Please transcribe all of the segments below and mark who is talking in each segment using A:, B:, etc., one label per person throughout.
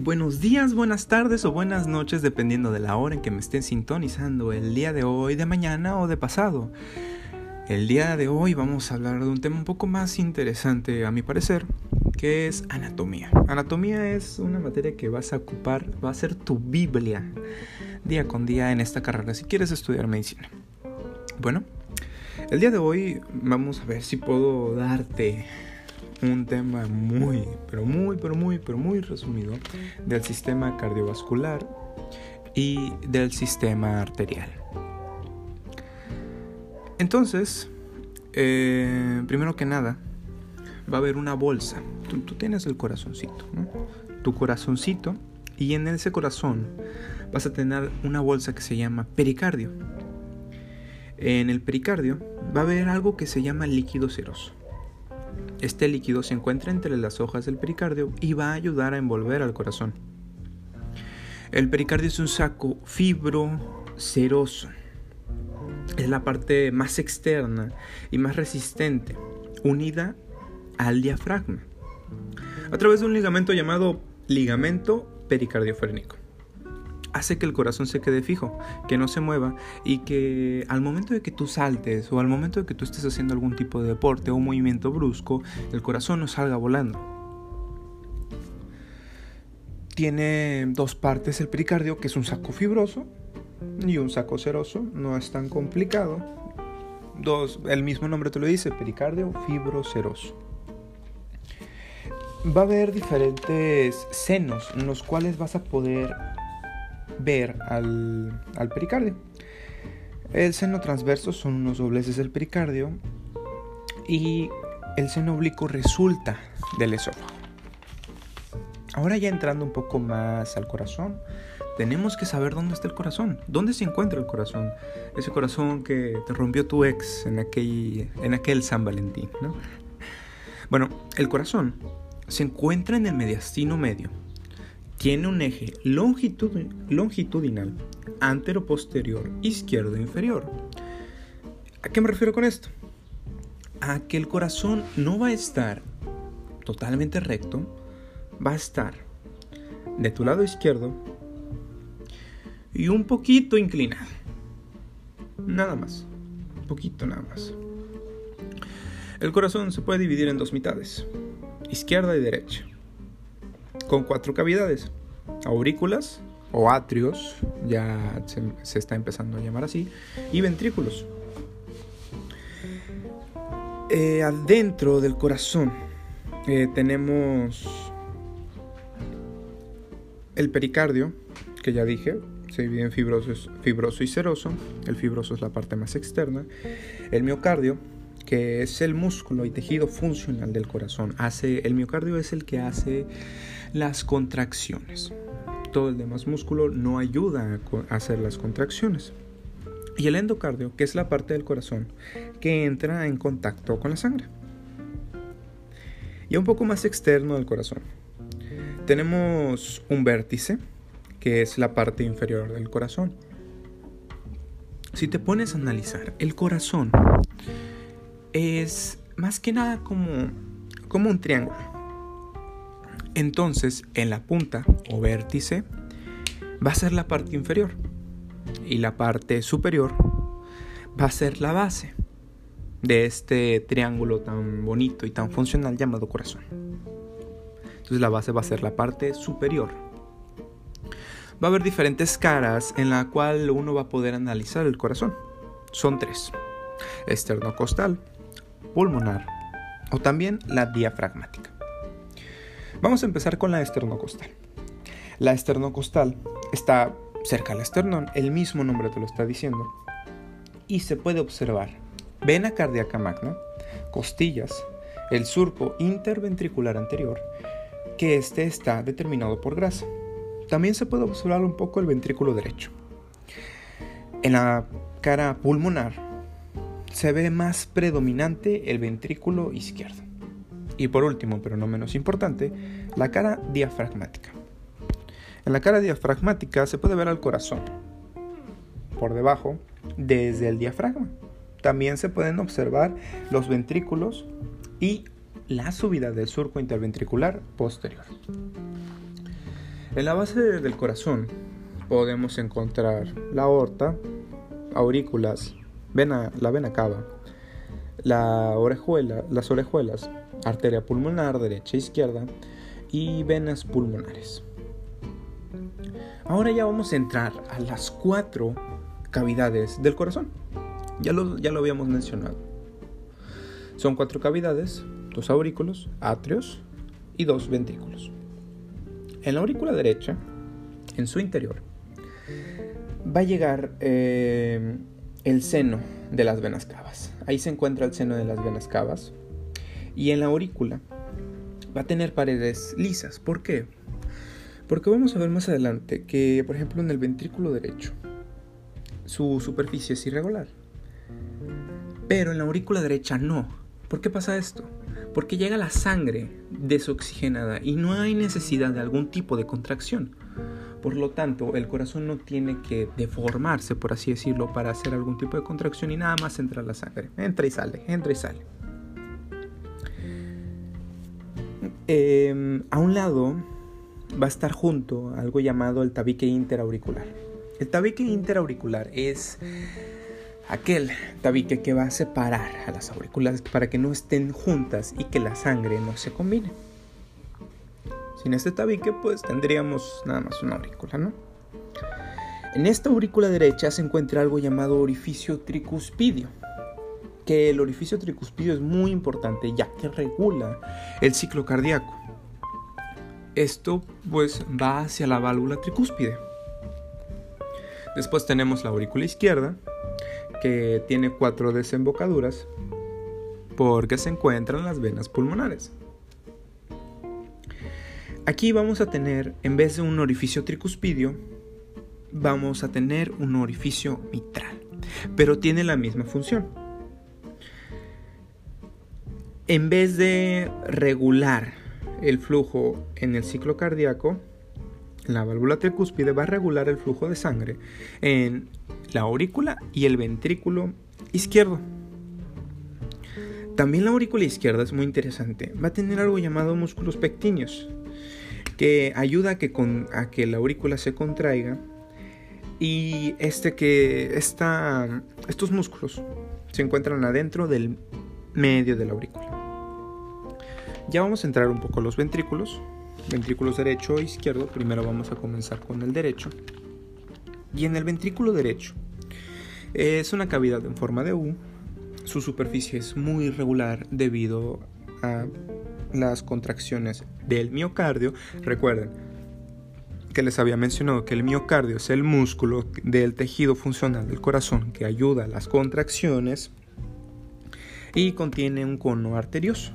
A: Buenos días, buenas tardes o buenas noches, dependiendo de la hora en que me estén sintonizando, el día de hoy, de mañana o de pasado. El día de hoy vamos a hablar de un tema un poco más interesante, a mi parecer, que es anatomía. Anatomía es una materia que vas a ocupar, va a ser tu Biblia día con día en esta carrera si quieres estudiar medicina. Bueno, el día de hoy vamos a ver si puedo darte un tema muy, pero muy, pero muy, pero muy resumido del sistema cardiovascular y del sistema arterial. Entonces, eh, primero que nada, va a haber una bolsa. Tú, tienes el corazoncito. Tu corazoncito y en ese corazón vas a tener una bolsa que se llama pericardio. En el pericardio va a haber algo que se llama líquido seroso. Este líquido se encuentra entre las hojas del pericardio y va a ayudar a envolver al corazón. El pericardio es un saco fibroceroso. Es la parte más externa y más resistente, unida al diafragma, a través de un ligamento llamado ligamento pericardiofrénico hace que el corazón se quede fijo, que no se mueva y que al momento de que tú saltes o al momento de que tú estés haciendo algún tipo de deporte o un movimiento brusco, el corazón no salga volando. Tiene dos partes el pericardio, que es un saco fibroso y un saco seroso, no es tan complicado. Dos, el mismo nombre te lo dice, pericardio fibroceroso. Va a haber diferentes senos en los cuales vas a poder ver al, pericardio. El seno transverso son unos dobleces del pericardio y el seno oblicuo resulta del esófago. Ahora ya entrando un poco más al corazón, tenemos que saber dónde está el corazón, dónde se encuentra el corazón, ese corazón que te rompió tu ex en aquel, en aquel San Valentín. Bueno, el corazón se encuentra en el mediastino medio, tiene un eje longitudinal antero-posterior izquierdo-inferior. ¿A qué me refiero con esto? A que el corazón no va a estar totalmente recto, va a estar de tu lado izquierdo y un poquito inclinado. Nada más. Un poquito nada más. El corazón se puede dividir en dos mitades, izquierda y derecha con cuatro cavidades, aurículas o atrios, ya se, está empezando a llamar así, y ventrículos. Eh, adentro del corazón eh, tenemos el pericardio, que ya dije, se divide en fibroso, fibroso y seroso. El fibroso es la parte más externa. El miocardio, que es el músculo y tejido funcional del corazón. Hace, el miocardio es el que hace las contracciones. Todo el demás músculo no ayuda a hacer las contracciones. Y el endocardio, que es la parte del corazón que entra en contacto con la sangre. Y un poco más externo del corazón. Tenemos un vértice, que es la parte inferior del corazón. Si te pones a analizar, el corazón es más que nada como, como un triángulo. Entonces, en la punta o vértice va a ser la parte inferior y la parte superior va a ser la base de este triángulo tan bonito y tan funcional llamado corazón. Entonces la base va a ser la parte superior. Va a haber diferentes caras en la cual uno va a poder analizar el corazón. Son tres. Esternocostal, pulmonar o también la diafragmática. Vamos a empezar con la esternocostal. La esternocostal está cerca del esternón, el mismo nombre te lo está diciendo, y se puede observar vena cardíaca magna, costillas, el surco interventricular anterior, que este está determinado por grasa. También se puede observar un poco el ventrículo derecho. En la cara pulmonar se ve más predominante el ventrículo izquierdo. Y por último, pero no menos importante, la cara diafragmática. En la cara diafragmática se puede ver al corazón por debajo desde el diafragma. También se pueden observar los ventrículos y la subida del surco interventricular posterior. En la base del corazón podemos encontrar la aorta, aurículas, vena, la vena cava, la orejuela, las orejuelas, arteria pulmonar derecha e izquierda y venas pulmonares. Ahora ya vamos a entrar a las cuatro cavidades del corazón. Ya lo, ya lo habíamos mencionado. Son cuatro cavidades, dos aurículos, atrios y dos ventrículos. En la aurícula derecha, en su interior, va a llegar eh, el seno de las venas cavas. Ahí se encuentra el seno de las venas cavas. Y en la aurícula va a tener paredes lisas. ¿Por qué? Porque vamos a ver más adelante que, por ejemplo, en el ventrículo derecho, su superficie es irregular. Pero en la aurícula derecha no. ¿Por qué pasa esto? Porque llega la sangre desoxigenada y no hay necesidad de algún tipo de contracción. Por lo tanto, el corazón no tiene que deformarse, por así decirlo, para hacer algún tipo de contracción y nada más entra la sangre. Entra y sale, entra y sale. Em, a un lado va a estar junto algo llamado el tabique interauricular. El tabique interauricular es aquel tabique que va a separar a las aurículas para que no estén juntas y que la sangre no se combine. Sin este tabique pues tendríamos nada más una aurícula, ¿no? En esta aurícula derecha se encuentra algo llamado orificio tricuspidio, el orificio tricuspidio es muy importante ya que regula el ciclo cardíaco. Esto pues va hacia la válvula tricúspide. Después tenemos la aurícula izquierda, que tiene cuatro desembocaduras porque se encuentran las venas pulmonares. Aquí vamos a tener, en vez de un orificio tricuspidio, vamos a tener un orificio mitral, pero tiene la misma función. En vez de regular el flujo en el ciclo cardíaco, la válvula tricúspide va a regular el flujo de sangre en la aurícula y el ventrículo izquierdo. También la aurícula izquierda es muy interesante. Va a tener algo llamado músculos pectíneos, que ayuda a que, a que la aurícula se contraiga y este que estos músculos se encuentran adentro del medio de la aurícula. Ya vamos a entrar un poco a los ventrículos, ventrículos derecho e izquierdo. Primero vamos a comenzar con el derecho. Y en el ventrículo derecho es una cavidad en forma de U. Su superficie es muy irregular debido a las contracciones del miocardio. Recuerden que les había mencionado que el miocardio es el músculo del tejido funcional del corazón que ayuda a las contracciones y contiene un cono arterioso,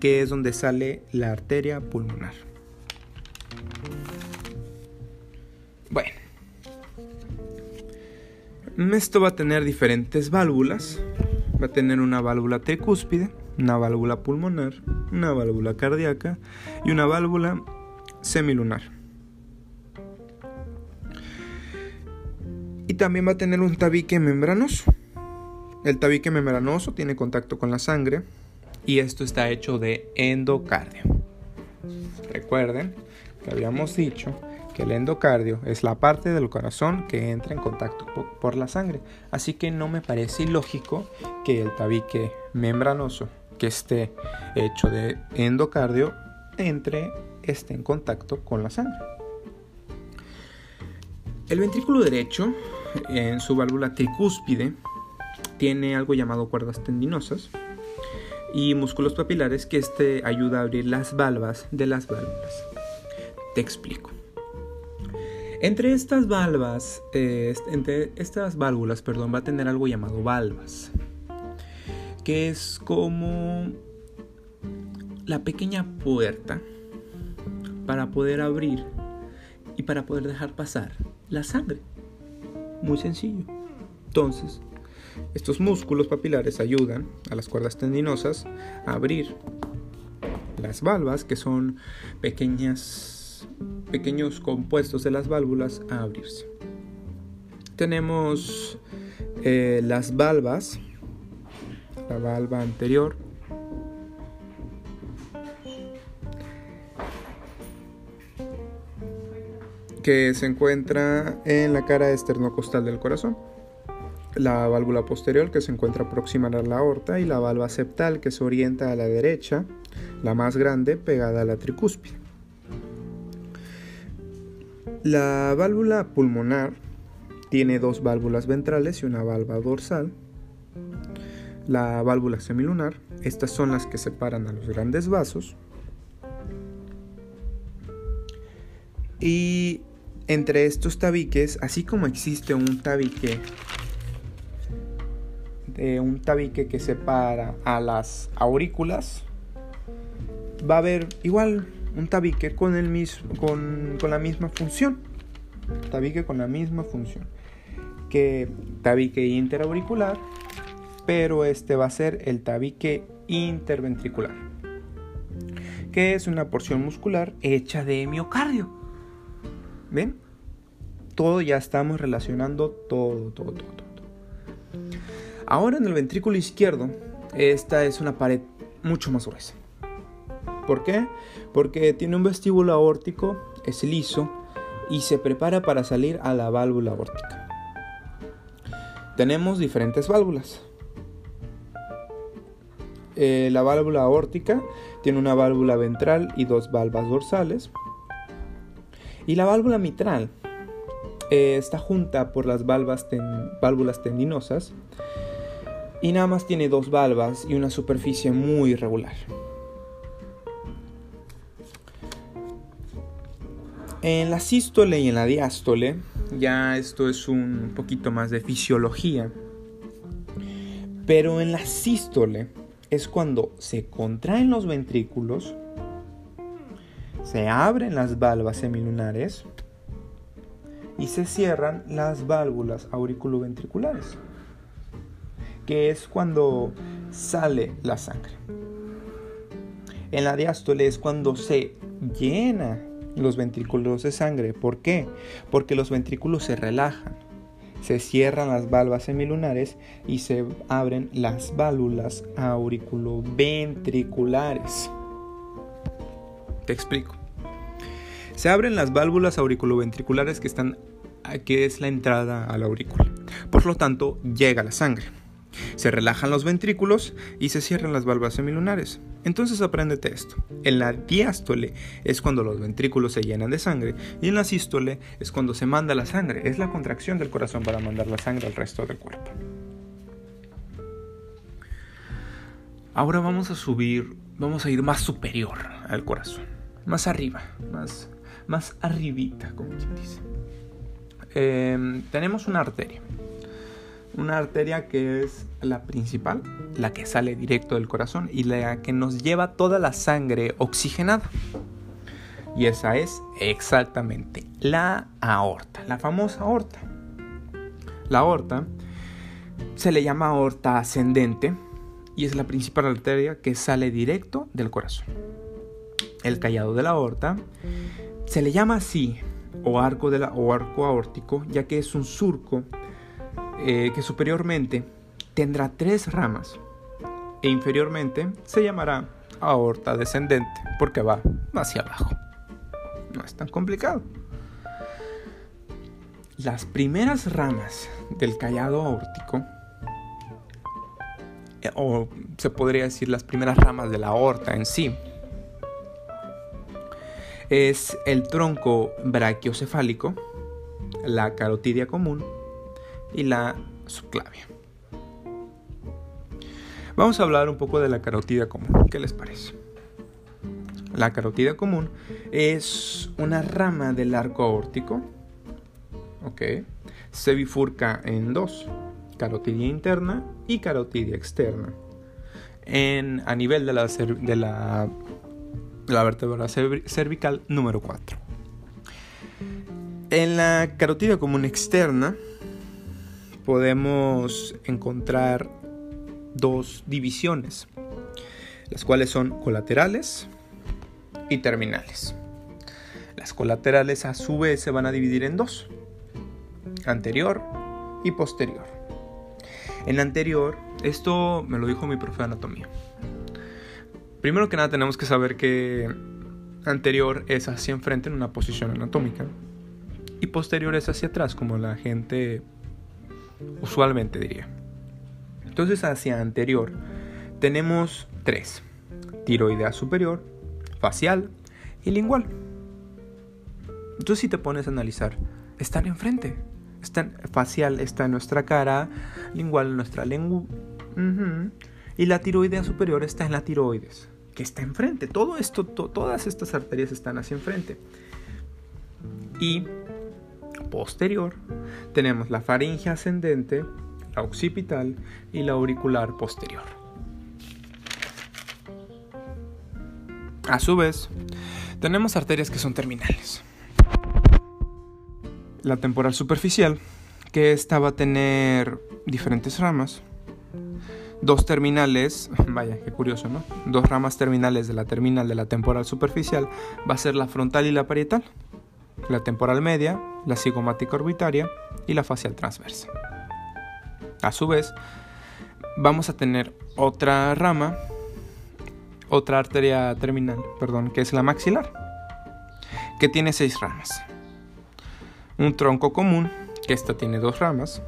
A: que es donde sale la arteria pulmonar. Bueno, esto va a tener diferentes válvulas. Va a tener una válvula tricúspide, una válvula pulmonar, una válvula cardíaca y una válvula semilunar. Y también va a tener un tabique membranoso. El tabique membranoso tiene contacto con la sangre y esto está hecho de endocardio. Recuerden que habíamos dicho que el endocardio es la parte del corazón que entra en contacto por la sangre. Así que no me parece ilógico que el tabique membranoso que esté hecho de endocardio entre esté en contacto con la sangre. El ventrículo derecho, en su válvula tricúspide, tiene algo llamado cuerdas tendinosas y músculos papilares que este ayuda a abrir las valvas de las válvulas. Te explico. Entre estas valvas, eh, entre estas válvulas, perdón, va a tener algo llamado valvas, que es como la pequeña puerta para poder abrir y para poder dejar pasar la sangre. Muy sencillo. Entonces, estos músculos papilares ayudan a las cuerdas tendinosas a abrir las valvas, que son pequeñas, pequeños compuestos de las válvulas, a abrirse. Tenemos eh, las valvas, la valva anterior, que se encuentra en la cara esternocostal del corazón. La válvula posterior que se encuentra próxima a la aorta y la válvula septal que se orienta a la derecha, la más grande pegada a la tricúspide. La válvula pulmonar tiene dos válvulas ventrales y una válvula dorsal. La válvula semilunar, estas son las que separan a los grandes vasos. Y entre estos tabiques, así como existe un tabique de un tabique que separa a las aurículas, va a haber igual un tabique con, el con, con la misma función. Tabique con la misma función que tabique interauricular, pero este va a ser el tabique interventricular, que es una porción muscular hecha de miocardio. ¿Ven? Todo ya estamos relacionando todo, todo, todo. Ahora en el ventrículo izquierdo, esta es una pared mucho más gruesa. ¿Por qué? Porque tiene un vestíbulo aórtico, es liso y se prepara para salir a la válvula aórtica. Tenemos diferentes válvulas. Eh, la válvula aórtica tiene una válvula ventral y dos válvulas dorsales. Y la válvula mitral eh, está junta por las válvulas tendinosas y nada más tiene dos válvulas y una superficie muy irregular. En la sístole y en la diástole, ya esto es un poquito más de fisiología, pero en la sístole es cuando se contraen los ventrículos se abren las válvulas semilunares y se cierran las válvulas auriculoventriculares, que es cuando sale la sangre. En la diástole es cuando se llena los ventrículos de sangre. ¿Por qué? Porque los ventrículos se relajan, se cierran las válvulas semilunares y se abren las válvulas auriculoventriculares. Te explico. Se abren las válvulas auriculoventriculares que están que es la entrada a la aurícula. Por lo tanto, llega la sangre. Se relajan los ventrículos y se cierran las válvulas semilunares. Entonces apréndete esto. En la diástole es cuando los ventrículos se llenan de sangre y en la sístole es cuando se manda la sangre. Es la contracción del corazón para mandar la sangre al resto del cuerpo. Ahora vamos a subir, vamos a ir más superior al corazón, más arriba, más más arribita, como quien dice. Em, tenemos una arteria. Una arteria que es la principal, la que sale directo del corazón y la que nos lleva toda la sangre oxigenada. Y esa es exactamente la aorta, la famosa aorta. La aorta se le llama aorta ascendente y es la principal arteria que sale directo del corazón. El callado de la aorta se le llama así, o arco, de la, o arco aórtico, ya que es un surco eh, que superiormente tendrá tres ramas e inferiormente se llamará aorta descendente porque va hacia abajo. No es tan complicado. Las primeras ramas del callado aórtico, eh, o se podría decir las primeras ramas de la aorta en sí, es el tronco brachiocefálico, la carotidia común y la subclavia. Vamos a hablar un poco de la carotidia común. ¿Qué les parece? La carotidia común es una rama del arco aórtico. Ok. Se bifurca en dos: carotidia interna y carotidia externa. En, a nivel de la, de la la vértebra cervical número 4. En la carotidia común externa podemos encontrar dos divisiones, las cuales son colaterales y terminales. Las colaterales a su vez se van a dividir en dos, anterior y posterior. En la anterior, esto me lo dijo mi profe de anatomía. Primero que nada tenemos que saber que anterior es hacia enfrente en una posición anatómica. y posteriores hacia atrás, como la gente usualmente diría. Entonces hacia anterior tenemos tres. Tiroidea superior, facial y lingual. Entonces si te pones a analizar, están enfrente. Están, facial está en nuestra cara, lingual en nuestra lengua. Y la tiroidea superior está en la tiroides, que está enfrente. Todo esto, todas estas arterias están hacia enfrente. Y posterior tenemos la faringe ascendente, la occipital y la auricular posterior. A su vez, tenemos arterias que son terminales. La temporal superficial, que esta va a tener diferentes ramas. Dos terminales, vaya, qué curioso, ¿no? Dos ramas terminales de la terminal de la temporal superficial va a ser la frontal y la parietal. La temporal media, la cigomática orbitaria y la facial transversa. A su vez, vamos a tener otra rama, otra arteria terminal, perdón, que es la maxilar, que tiene seis ramas. Un tronco común, que esta tiene dos ramas.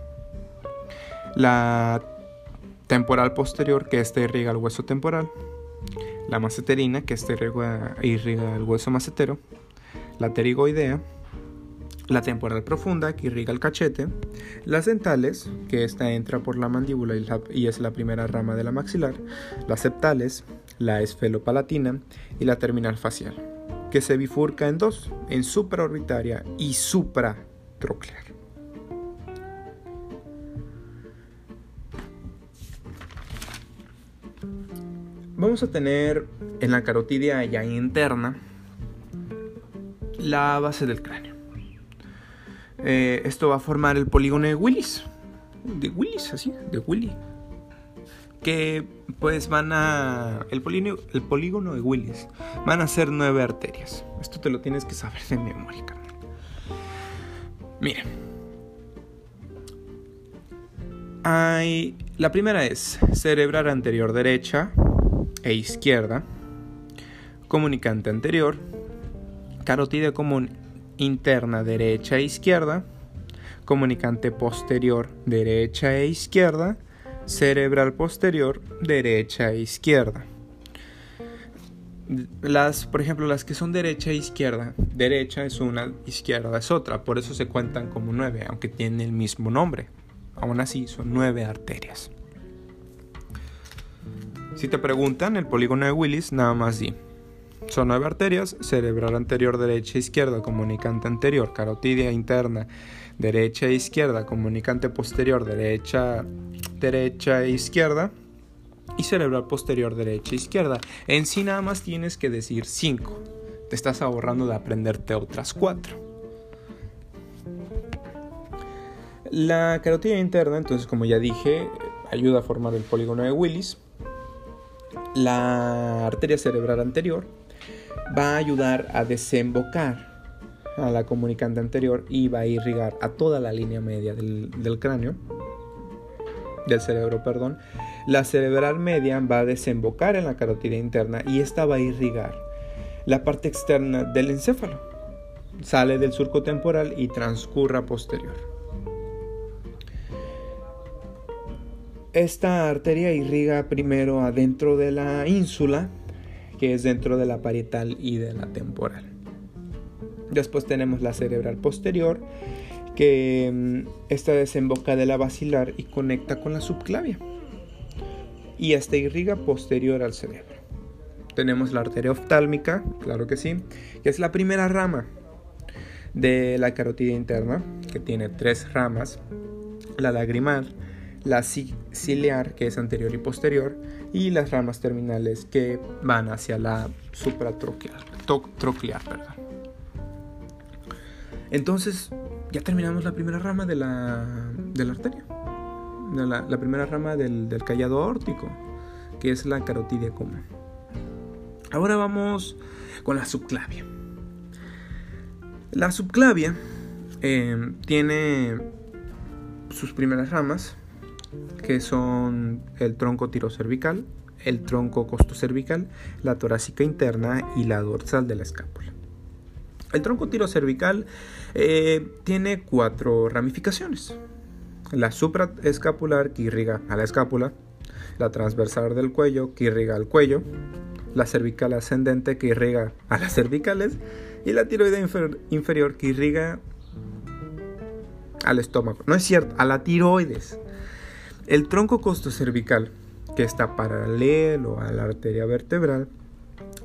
A: La temporal posterior, que esta irriga el hueso temporal. La maceterina, que esta irriga, irriga el hueso macetero. La pterigoidea, la temporal profunda que irriga el cachete, las dentales, que esta entra por la mandíbula y, es la primera rama de la maxilar, las septales, la esfelopalatina y la terminal facial, que se bifurca en dos, en supraorbitaria y supratroclear. Vamos a tener en la carotidia ya interna la base del cráneo. Eh, esto va a formar el polígono de Willis. De Willis, así, de Willy. Que pues van a. El polígono, el polígono de Willis. Van a ser nueve arterias. Esto te lo tienes que saber de memoria, carnal. Miren. Hay. La primera es cerebral anterior derecha e izquierda. Comunicante anterior. Carotidia común interna derecha e izquierda, comunicante posterior derecha e izquierda, cerebral posterior derecha e izquierda. Las, por ejemplo, las que son derecha e izquierda, derecha es una, izquierda es otra, por eso se cuentan como nueve, aunque tienen el mismo nombre. Aún así, son nueve arterias. Si te preguntan el polígono de Willis, nada más di son nueve arterias, cerebral anterior derecha e izquierda, comunicante anterior, carotidia interna derecha e izquierda, comunicante posterior derecha, derecha e izquierda y cerebral posterior derecha e izquierda. En sí nada más tienes que decir cinco. Te estás ahorrando de aprenderte otras cuatro. La carotidia interna, entonces como ya dije, ayuda a formar el polígono de Willis. La arteria cerebral anterior va a ayudar a desembocar a la comunicante anterior y va a irrigar a toda la línea media del, cráneo, del cerebro, perdón. La cerebral media va a desembocar en la carotidia interna y esta va a irrigar la parte externa del encéfalo. Sale del surco temporal y transcurra posterior. Esta arteria irriga primero adentro de la ínsula que es dentro de la parietal y de la temporal. Después tenemos la cerebral posterior, que mm, esta desemboca de la basilar y conecta con la subclavia. Y esta irriga posterior al cerebro. Tenemos la arteria oftálmica, claro que sí, que es la primera rama de la carotidia interna, que tiene tres ramas, la lagrimal, la ciliar, que es anterior y posterior, y las ramas terminales que van hacia la supratroclear. Perdón. Entonces, ya terminamos la primera rama de la, de la arteria. La, la primera rama del, del, callado aórtico, que es la carotidia común. Ahora vamos con la subclavia. La subclavia eh, tiene sus primeras ramas, que son el tronco tirocervical, el tronco costocervical, la torácica interna y la dorsal de la escápula. El tronco tirocervical eh, tiene cuatro ramificaciones. La supraescapular que irriga a la escápula, la transversal del cuello que irriga al cuello, la cervical ascendente que irriga a las cervicales y la tiroide inferior que irriga al estómago. No es cierto, a la tiroides. El tronco costocervical, que está paralelo a la arteria vertebral,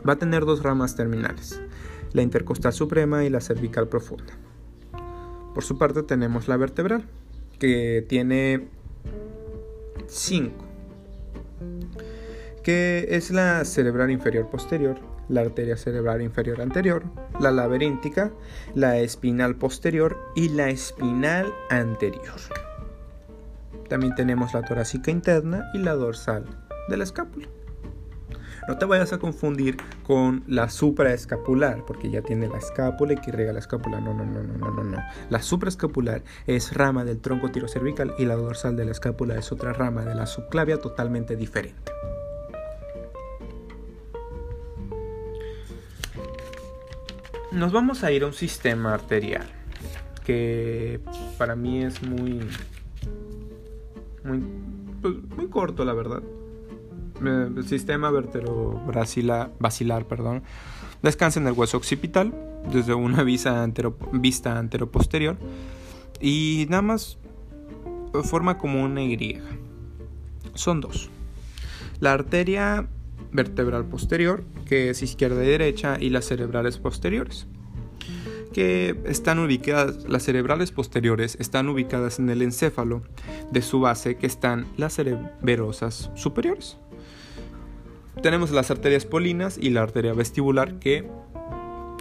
A: va a tener dos ramas terminales, la intercostal suprema y la cervical profunda. Por su parte tenemos la vertebral, que tiene cinco, que es la cerebral inferior posterior, la arteria cerebral inferior anterior, la laberíntica, la espinal posterior y la espinal anterior. También tenemos la torácica interna y la dorsal de la escápula. No te vayas a confundir con la supraescapular, porque ya tiene la escápula y que irriga la escápula. No, no, no, no, no, no, no. La supraescapular es rama del tronco tirocervical y la dorsal de la escápula es otra rama de la subclavia totalmente diferente. Nos vamos a ir a un sistema arterial que para mí es muy muy, pues, muy corto, la verdad. El sistema vertebro-basilar perdón, descansa en el hueso occipital desde una vista, antero, vista anteroposterior y nada más forma como una Y. Son dos. La arteria vertebral posterior, que es izquierda y derecha, y las cerebrales posteriores que están ubicadas, las cerebrales posteriores están ubicadas en el encéfalo de su base que están las cerebrosas superiores. Tenemos las arterias polinas y la arteria vestibular que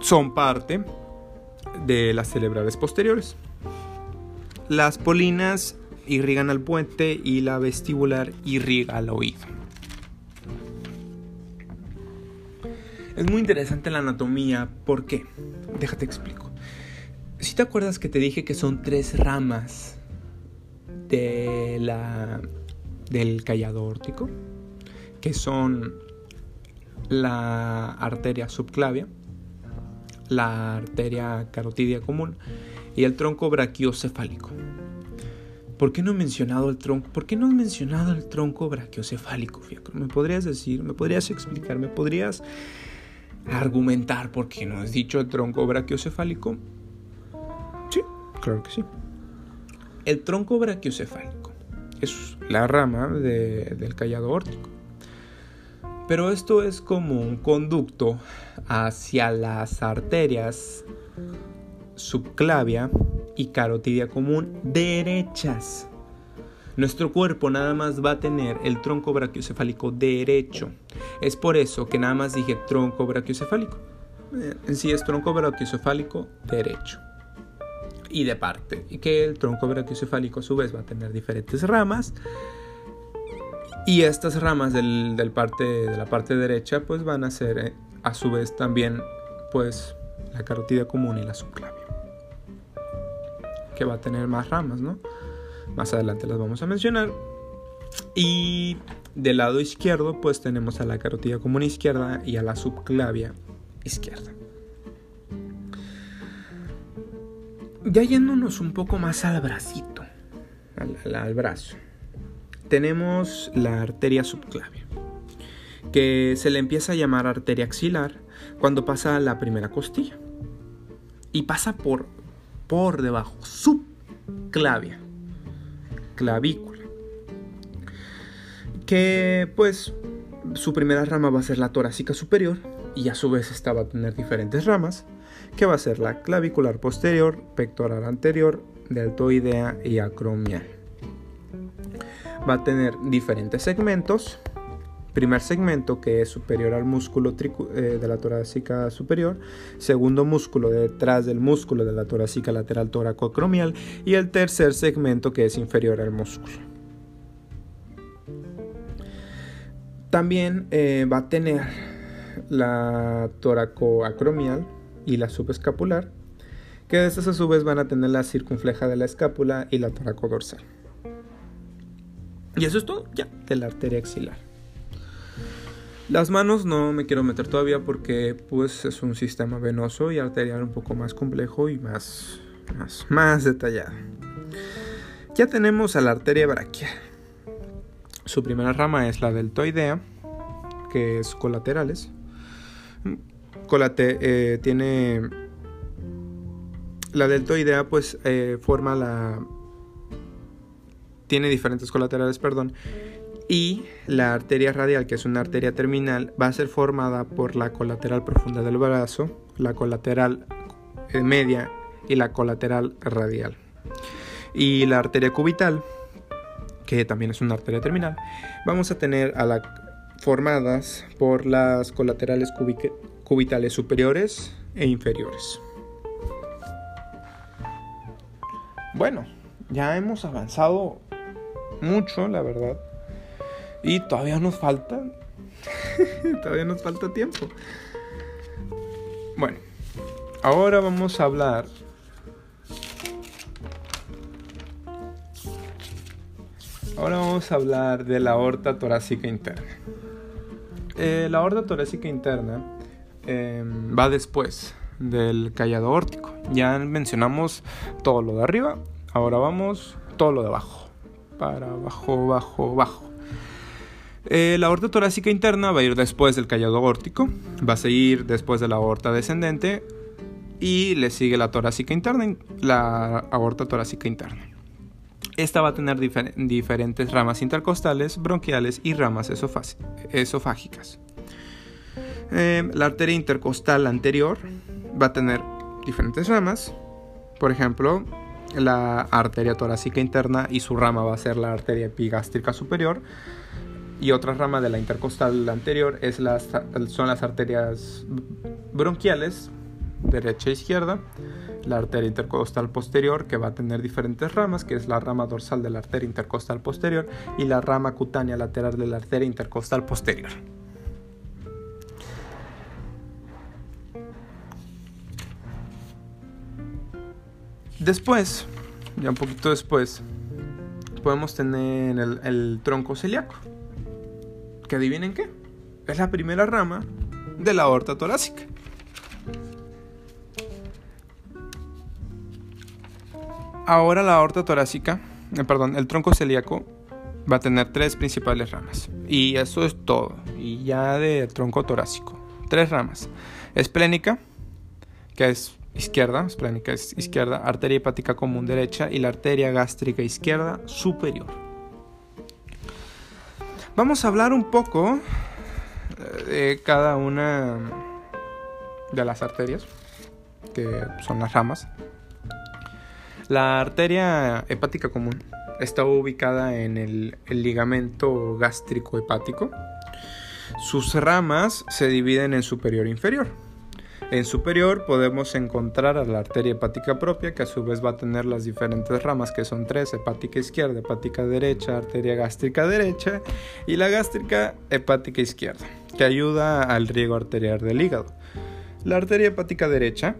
A: son parte de las cerebrales posteriores. Las polinas irrigan al puente y la vestibular irriga al oído. Es muy interesante la anatomía, ¿por qué? Déjate explico. Si te acuerdas que te dije que son tres ramas de la, del callado órtico, que son la arteria subclavia, la arteria carotidia común y el tronco brachiocefálico. ¿Por qué no he mencionado el tronco? ¿Por qué no has mencionado el tronco brachiocefálico, ¿Me podrías decir? ¿Me podrías explicar? ¿Me podrías argumentar por qué no has dicho el tronco brachiocefálico? Sí, claro que sí. El tronco brachiocefálico es la rama del callado órtico. Pero esto es como un conducto hacia las arterias subclavia y carotidia común derechas. Nuestro cuerpo nada más va a tener el tronco brachiocefálico derecho. Es por eso que nada más dije tronco brachiocefálico. Eh, en sí es tronco brachiocefálico derecho. Y de parte. Y que el tronco brachiocefálico a su vez va a tener diferentes ramas. Y estas ramas del, parte, de la parte derecha pues van a ser eh, a su vez también pues la carotidia común y la subclavia. Que va a tener más ramas, ¿no? Más adelante las vamos a mencionar. Y del lado izquierdo pues tenemos a la carotida común izquierda y a la subclavia izquierda. Ya yéndonos un poco más al bracito, al, brazo, tenemos la arteria subclavia, que se le empieza a llamar arteria axilar cuando pasa la primera costilla y pasa por, por debajo, subclavia clavícula. Que pues su primera rama va a ser la torácica superior y a su vez esta va a tener diferentes ramas, que va a ser la clavicular posterior, pectoral anterior, deltoidea y acromial. Va a tener diferentes segmentos. Primer segmento que es superior al músculo eh, de la torácica superior, segundo músculo detrás del músculo de la torácica lateral toracoacromial y el tercer segmento que es inferior al músculo. También eh, va a tener la toracoacromial y la subescapular, que estas a su vez van a tener la circunfleja de la escápula y la toracodorsal. Y eso es todo ya de la arteria axilar. Las manos no me quiero meter todavía porque pues es un sistema venoso y arterial un poco más complejo y más, más, más detallado. Ya tenemos a la arteria braquial. Su primera rama es la deltoidea, que es colaterales. Colate, eh, tiene la deltoidea pues eh, forma la tiene diferentes colaterales, perdón, y la arteria radial, que es una arteria terminal, va a ser formada por la colateral profunda del brazo, la colateral eh, media y la colateral radial. Y la arteria cubital, que también es una arteria terminal, vamos a tener a la formadas por las colaterales cubitales superiores e inferiores. Bueno, ya hemos avanzado mucho, la verdad. Y todavía nos falta. todavía nos falta tiempo. Bueno, ahora vamos a hablar. Ahora vamos a hablar de la aorta torácica interna. Eh, la aorta torácica interna em, va después del callado órtico. Ya mencionamos todo lo de arriba, ahora vamos todo lo de abajo para abajo, bajo, bajo. Eh, la aorta torácica interna va a ir después del callado aórtico, va a seguir después de la aorta descendente y le sigue la torácica interna, la aorta torácica interna. Esta va a tener diferentes ramas intercostales, bronquiales y ramas esofágicas. Eh, la arteria intercostal anterior va a tener diferentes ramas, por ejemplo, la arteria torácica interna y su rama va a ser la arteria epigástrica superior. Y otra rama de la intercostal anterior es las, son las arterias bronquiales, derecha e izquierda. La arteria intercostal posterior, que va a tener diferentes ramas, que es la rama dorsal de la arteria intercostal posterior y la rama cutánea lateral de la arteria intercostal posterior. Después, ya un poquito después, podemos tener el, tronco celíaco. Que adivinen qué? Es la primera rama de la aorta torácica. Ahora la aorta torácica, eh, perdón, el tronco celíaco va a tener tres principales ramas. Y eso es todo. Y ya de tronco torácico. Tres ramas. Esplénica, que es izquierda, esplénica izquierda, arteria hepática común derecha y la arteria gástrica izquierda superior. Vamos a hablar un poco eh, de cada una de las arterias, que son las ramas. La arteria hepática común está ubicada en el, el ligamento gástrico hepático. Sus ramas se dividen en superior e inferior. En superior podemos encontrar a la arteria hepática propia, que a su vez va a tener las diferentes ramas, que son tres, hepática izquierda, hepática derecha, arteria gástrica derecha y la gástrica hepática izquierda, que ayuda al riego arterial del hígado. La arteria hepática derecha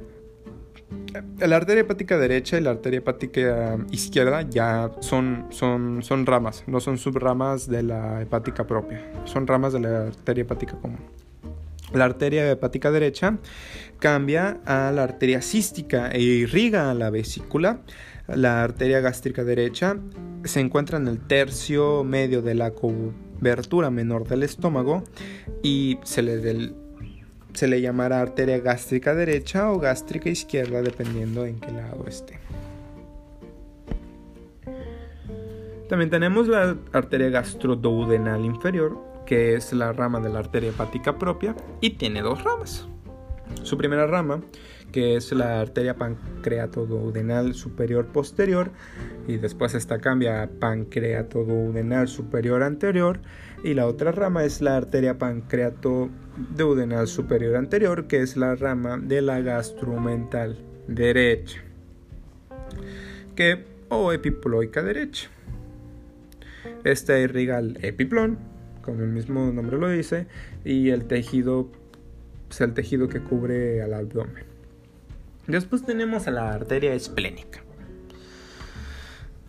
A: la arteria hepática derecha y la arteria hepática izquierda ya son, son, son ramas, no son subramas de la hepática propia, son ramas de la arteria hepática común. La arteria hepática derecha cambia a la arteria cística e irriga la vesícula. La arteria gástrica derecha se encuentra en el tercio medio de la cobertura menor del estómago y se le, se le llamará arteria gástrica derecha o gástrica izquierda dependiendo en qué lado esté. También tenemos la arteria gastroduodenal inferior que es la rama de la arteria hepática propia, y tiene dos ramas. Su primera rama, que es la arteria pancreatoduodenal superior posterior, y después esta cambia a pancreatoduodenal superior anterior, y la otra rama es la arteria pancreatoduodenal superior anterior, que es la rama de la gastromental derecha, que o epiploica derecha. Esta irriga el epiplón como el mismo nombre lo dice, y el tejido, pues el tejido que cubre al abdomen. Después tenemos a la arteria esplénica.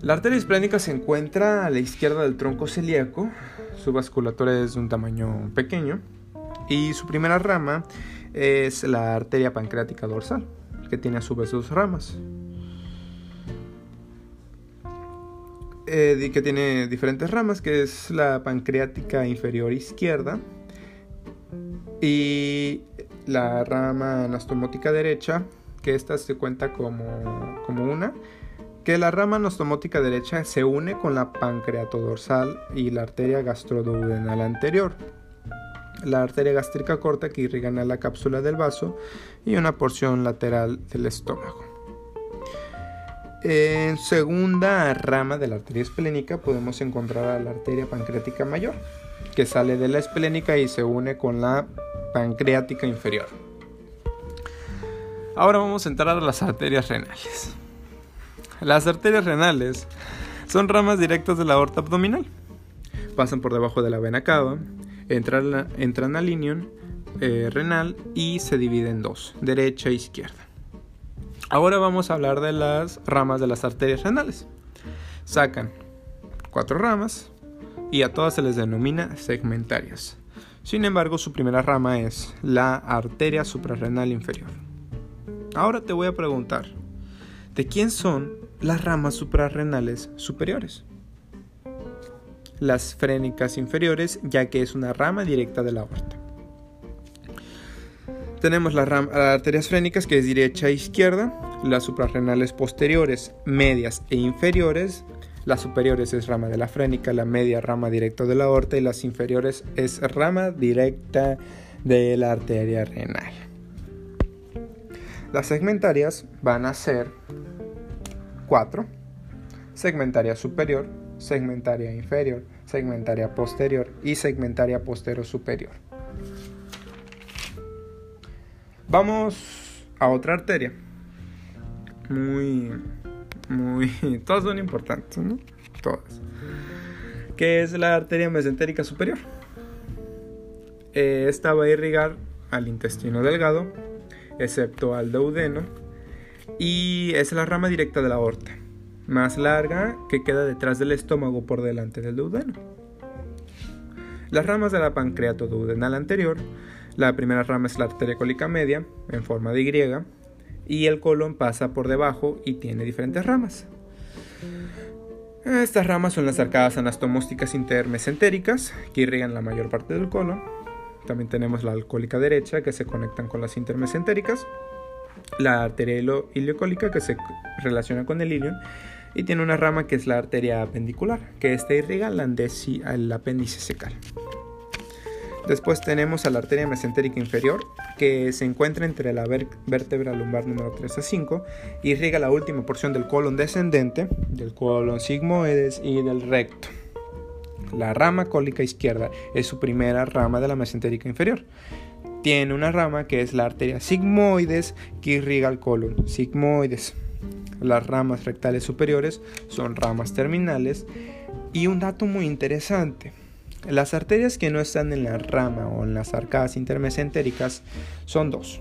A: La arteria esplénica se encuentra a la izquierda del tronco celíaco, su vasculatura es de un tamaño pequeño, Y su primera rama es la arteria pancreática dorsal, que tiene a su vez dos ramas. Eh, que tiene diferentes ramas, que es la pancreática inferior izquierda y la rama anastomótica derecha, que esta se cuenta como, como una, que la rama anastomótica derecha se une con la pancreatodorsal y la arteria gastroduodenal anterior, la arteria gástrica corta que irriga la cápsula del vaso y una porción lateral del estómago. En segunda rama de la arteria esplénica podemos encontrar a la arteria pancreática mayor, que sale de la esplénica y se une con la pancreática inferior. Ahora vamos a entrar a las arterias renales. Las arterias renales son ramas directas de la aorta abdominal. Pasan por debajo de la vena cava, entran, al ilion eh, renal y se dividen en dos, derecha e izquierda. Ahora vamos a hablar de las ramas de las arterias renales. Sacan cuatro ramas y a todas se les denomina segmentarias. Sin embargo, su primera rama es la arteria suprarrenal inferior. Ahora te voy a preguntar, ¿de quién son las ramas suprarrenales superiores? Las frénicas inferiores, ya que es una rama directa de la aorta. Tenemos las, arterias frénicas, que es derecha e izquierda, las suprarrenales posteriores, medias e inferiores, las superiores es rama de la frénica, la media rama directa de la aorta y las inferiores es rama directa de la arteria renal. Las segmentarias van a ser cuatro. Segmentaria superior, segmentaria inferior, segmentaria posterior y segmentaria posterior superior. Vamos a otra arteria. Muy, muy, todas son importantes, ¿no? Todas. Que es la arteria mesentérica superior. Eh, esta va a irrigar al intestino delgado, excepto al duodeno, y es la rama directa de la aorta, más larga que queda detrás del estómago por delante del duodeno. Las ramas de la pancreato duodenal anterior la primera rama es la arteria cólica media, en forma de Y, y el colon pasa por debajo y tiene diferentes ramas. Estas ramas son las arcadas anastomósticas intermesentéricas, que irrigan la mayor parte del colon. También tenemos la alcohólica derecha, que se conectan con las intermesentéricas. La arteria iliocólica, que se relaciona con el ilion. Y tiene una rama que es la arteria apendicular, que esta irriga el apéndice secal. Después tenemos a la arteria mesentérica inferior, que se encuentra entre la vértebra lumbar número 3 a 5 y riega la última porción del colon descendente, del colon sigmoides y del recto. La rama cólica izquierda es su primera rama de la mesentérica inferior. Tiene una rama que es la arteria sigmoides que irriga el colon sigmoides. Las ramas rectales superiores son ramas terminales y un dato muy interesante las arterias que no están en la rama o en las arcadas intermesentéricas son dos.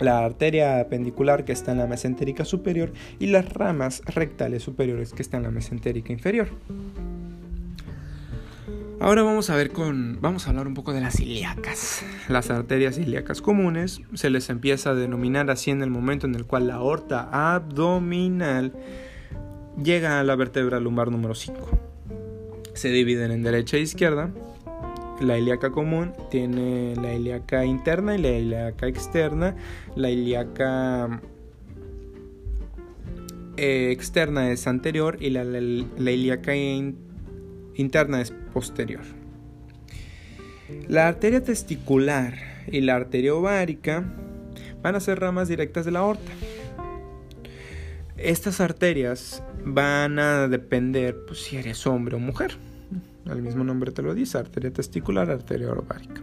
A: La arteria apendicular que está en la mesentérica superior y las ramas rectales superiores que están en la mesentérica inferior. Ahora vamos a ver con vamos a hablar un poco de las ilíacas. Las arterias ilíacas comunes se les empieza a denominar así en el momento en el cual la aorta abdominal llega a la vértebra lumbar número 5 se dividen en derecha e izquierda. La ilíaca común tiene la ilíaca interna y la ilíaca externa. La ilíaca eh, externa es anterior y la, ilíaca interna es posterior. La arteria testicular y la arteria ovárica van a ser ramas directas de la aorta. Estas arterias van a depender pues, si eres hombre o mujer. El mismo nombre te lo dice, arteria testicular, arteria ovárica.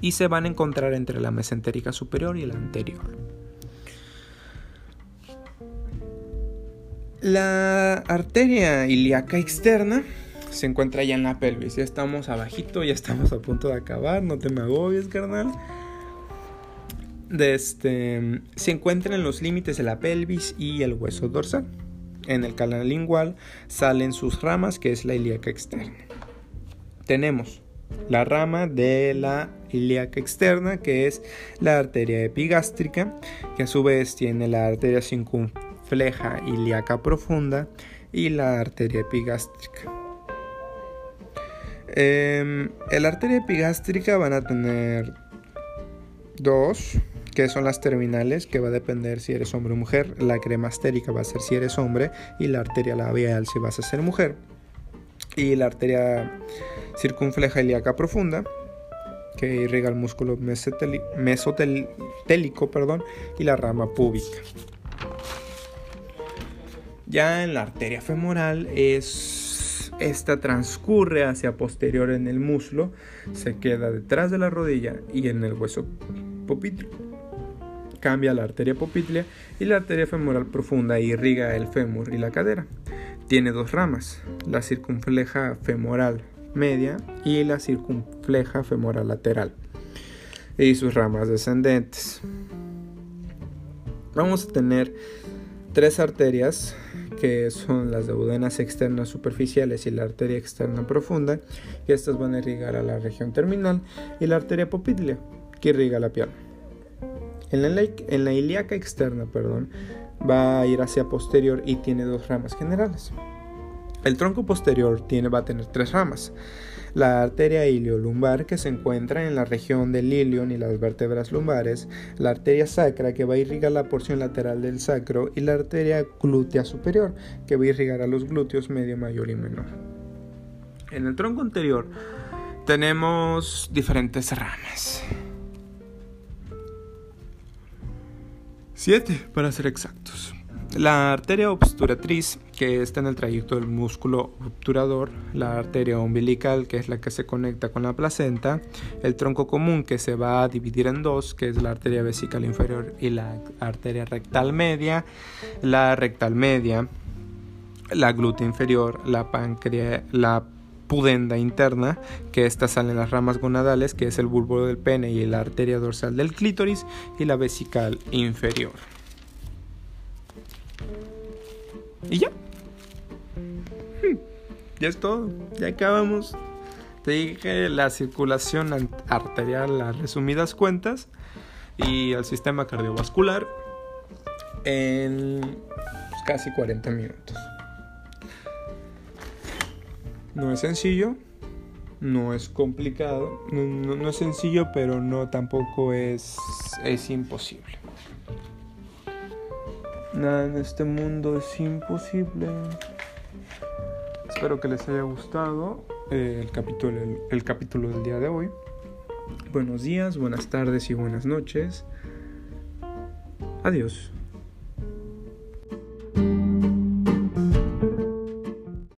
A: Y se van a encontrar entre la mesentérica superior y la anterior. La arteria ilíaca externa se encuentra ya en la pelvis. Ya estamos abajito, ya estamos a punto de acabar. No te me agobies, carnal. Este, se encuentra en los límites de la pelvis y el hueso dorsal. En el canal lingual salen sus ramas, que es la ilíaca externa. Tenemos la rama de la ilíaca externa, que es la arteria epigástrica, que a su vez tiene la arteria circunfleja ilíaca profunda y la arteria epigástrica. Eh, la arteria epigástrica van a tener dos, que son las terminales, que va a depender si eres hombre o mujer. La cremastérica va a ser si eres hombre y la arteria labial si vas a ser mujer. Y la arteria circunfleja ilíaca profunda, que irriga el músculo mesotélico perdón, y la rama púbica. Ya en la arteria femoral es esta transcurre hacia posterior en el muslo, se queda detrás de la rodilla y en el hueso popitleo. Cambia la arteria popitlea y la arteria femoral profunda irriga el fémur y la cadera. Tiene dos ramas, la circunfleja femoral media y la circunfleja femoral lateral y sus ramas descendentes. Vamos a tener tres arterias que son las duodenas externas superficiales y la arteria externa profunda, y estas van a irrigar a la región terminal, y la arteria popitlea, que irriga la pierna. En la, ilíaca externa, perdón, va a ir hacia posterior y tiene dos ramas generales. El tronco posterior tiene, va a tener tres ramas. La arteria iliolumbar que se encuentra en la región del ilion y las vértebras lumbares, la arteria sacra que va a irrigar la porción lateral del sacro y la arteria glútea superior que va a irrigar a los glúteos medio, mayor y menor. En el tronco anterior tenemos diferentes ramas. Siete para ser exactos. La arteria obturatriz, que está en el trayecto del músculo obturador, la arteria umbilical, que es la que se conecta con la placenta, el tronco común, que se va a dividir en dos, que es la arteria vesical inferior y la arteria rectal media, la rectal media, la glútea inferior, la páncreas, la pudenda interna, que esta sale en las ramas gonadales, que es el bulbo del pene y la arteria dorsal del clítoris, y la vesical inferior. Y ya. Hmm, ya es todo. Ya acabamos. Te dije la circulación arterial a resumidas cuentas y el sistema cardiovascular en pues, casi 40 minutos. No es sencillo, no es complicado, no, es sencillo, pero no tampoco es, es imposible. Nada en este mundo es imposible. Espero que les haya gustado eh, el, capítulo, el capítulo del día de hoy. Buenos días, buenas tardes y buenas noches. Adiós.